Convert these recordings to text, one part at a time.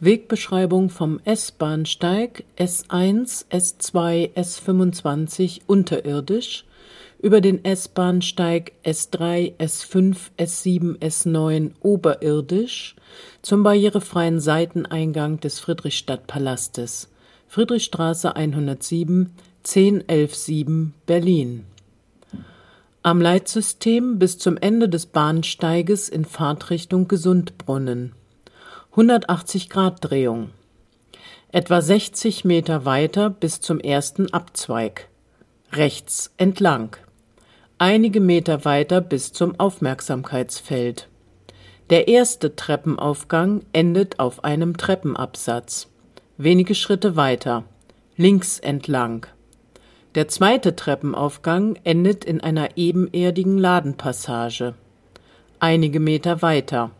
Wegbeschreibung vom S-Bahnsteig S1, S2, S25 unterirdisch über den S-Bahnsteig S3, S5, S7, S9 oberirdisch zum barrierefreien Seiteneingang des Friedrichstadtpalastes. Friedrichstraße 107 10117 Berlin. Am Leitsystem bis zum Ende des Bahnsteiges in Fahrtrichtung Gesundbrunnen 180 Grad Drehung. Etwa 60 Meter weiter bis zum ersten Abzweig. Rechts entlang. Einige Meter weiter bis zum Aufmerksamkeitsfeld. Der erste Treppenaufgang endet auf einem Treppenabsatz. Wenige Schritte weiter. Links entlang. Der zweite Treppenaufgang endet in einer ebenerdigen Ladenpassage. Einige Meter weiter.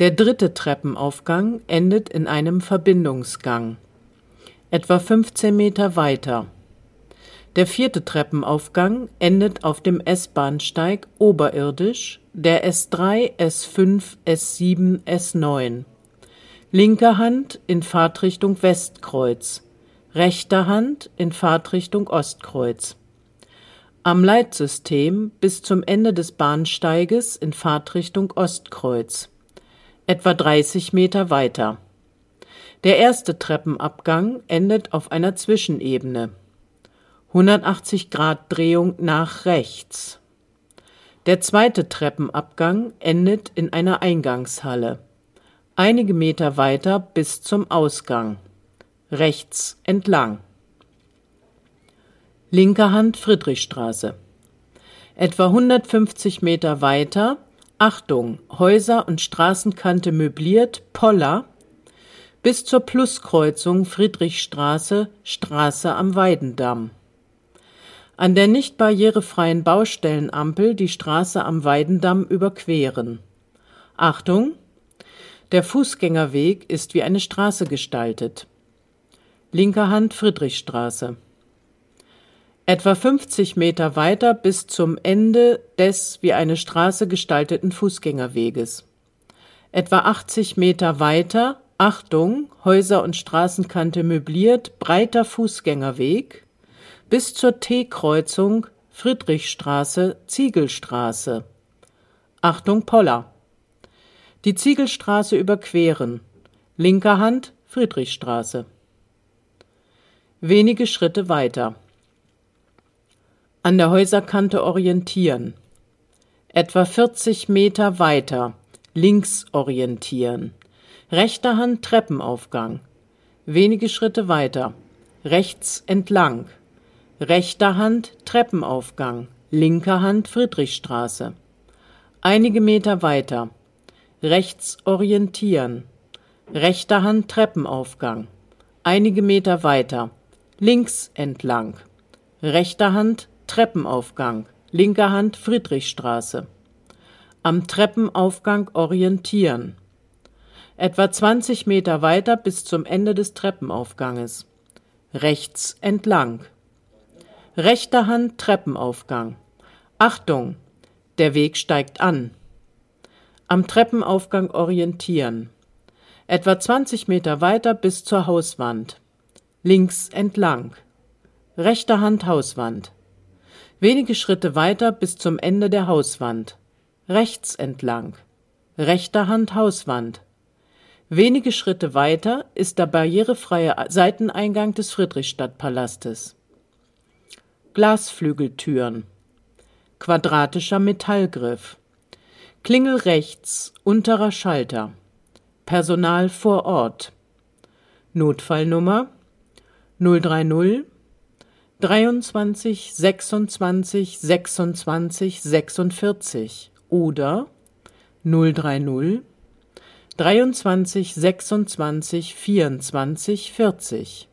Der dritte Treppenaufgang endet in einem Verbindungsgang, etwa 15 Meter weiter. Der vierte Treppenaufgang endet auf dem S-Bahnsteig oberirdisch, der S3, S5, S7, S9. Linke Hand in Fahrtrichtung Westkreuz, rechter Hand in Fahrtrichtung Ostkreuz. Am Leitsystem bis zum Ende des Bahnsteiges in Fahrtrichtung Ostkreuz etwa 30 Meter weiter. Der erste Treppenabgang endet auf einer Zwischenebene. 180 Grad Drehung nach rechts. Der zweite Treppenabgang endet in einer Eingangshalle. Einige Meter weiter bis zum Ausgang. Rechts entlang. Linker Hand Friedrichstraße. Etwa 150 Meter weiter Achtung, Häuser und Straßenkante möbliert, Poller, bis zur Pluskreuzung Friedrichstraße, Straße am Weidendamm. An der nicht barrierefreien Baustellenampel die Straße am Weidendamm überqueren. Achtung! Der Fußgängerweg ist wie eine Straße gestaltet. Linker Hand Friedrichstraße etwa 50 Meter weiter bis zum Ende des wie eine Straße gestalteten Fußgängerweges. Etwa 80 Meter weiter, Achtung, Häuser und Straßenkante möbliert, breiter Fußgängerweg, bis zur T-Kreuzung Friedrichstraße, Ziegelstraße. Achtung, Poller. Die Ziegelstraße überqueren. Linker Hand, Friedrichstraße. Wenige Schritte weiter an der Häuserkante orientieren. Etwa 40 Meter weiter links orientieren. Rechter Hand Treppenaufgang. Wenige Schritte weiter rechts entlang. Rechter Hand Treppenaufgang. Linker Hand Friedrichstraße. Einige Meter weiter rechts orientieren. Rechter Hand Treppenaufgang. Einige Meter weiter links entlang. Rechter Hand Treppenaufgang, linker Hand Friedrichstraße. Am Treppenaufgang orientieren. Etwa 20 Meter weiter bis zum Ende des Treppenaufganges. Rechts entlang. Rechter Hand Treppenaufgang. Achtung, der Weg steigt an. Am Treppenaufgang orientieren. Etwa 20 Meter weiter bis zur Hauswand. Links entlang. Rechter Hand Hauswand. Wenige Schritte weiter bis zum Ende der Hauswand. Rechts entlang. Rechter Hand Hauswand. Wenige Schritte weiter ist der barrierefreie Seiteneingang des Friedrichstadtpalastes. Glasflügeltüren. Quadratischer Metallgriff. Klingel rechts, unterer Schalter. Personal vor Ort. Notfallnummer 030 23 26 26 46 oder 030 23 26 24 40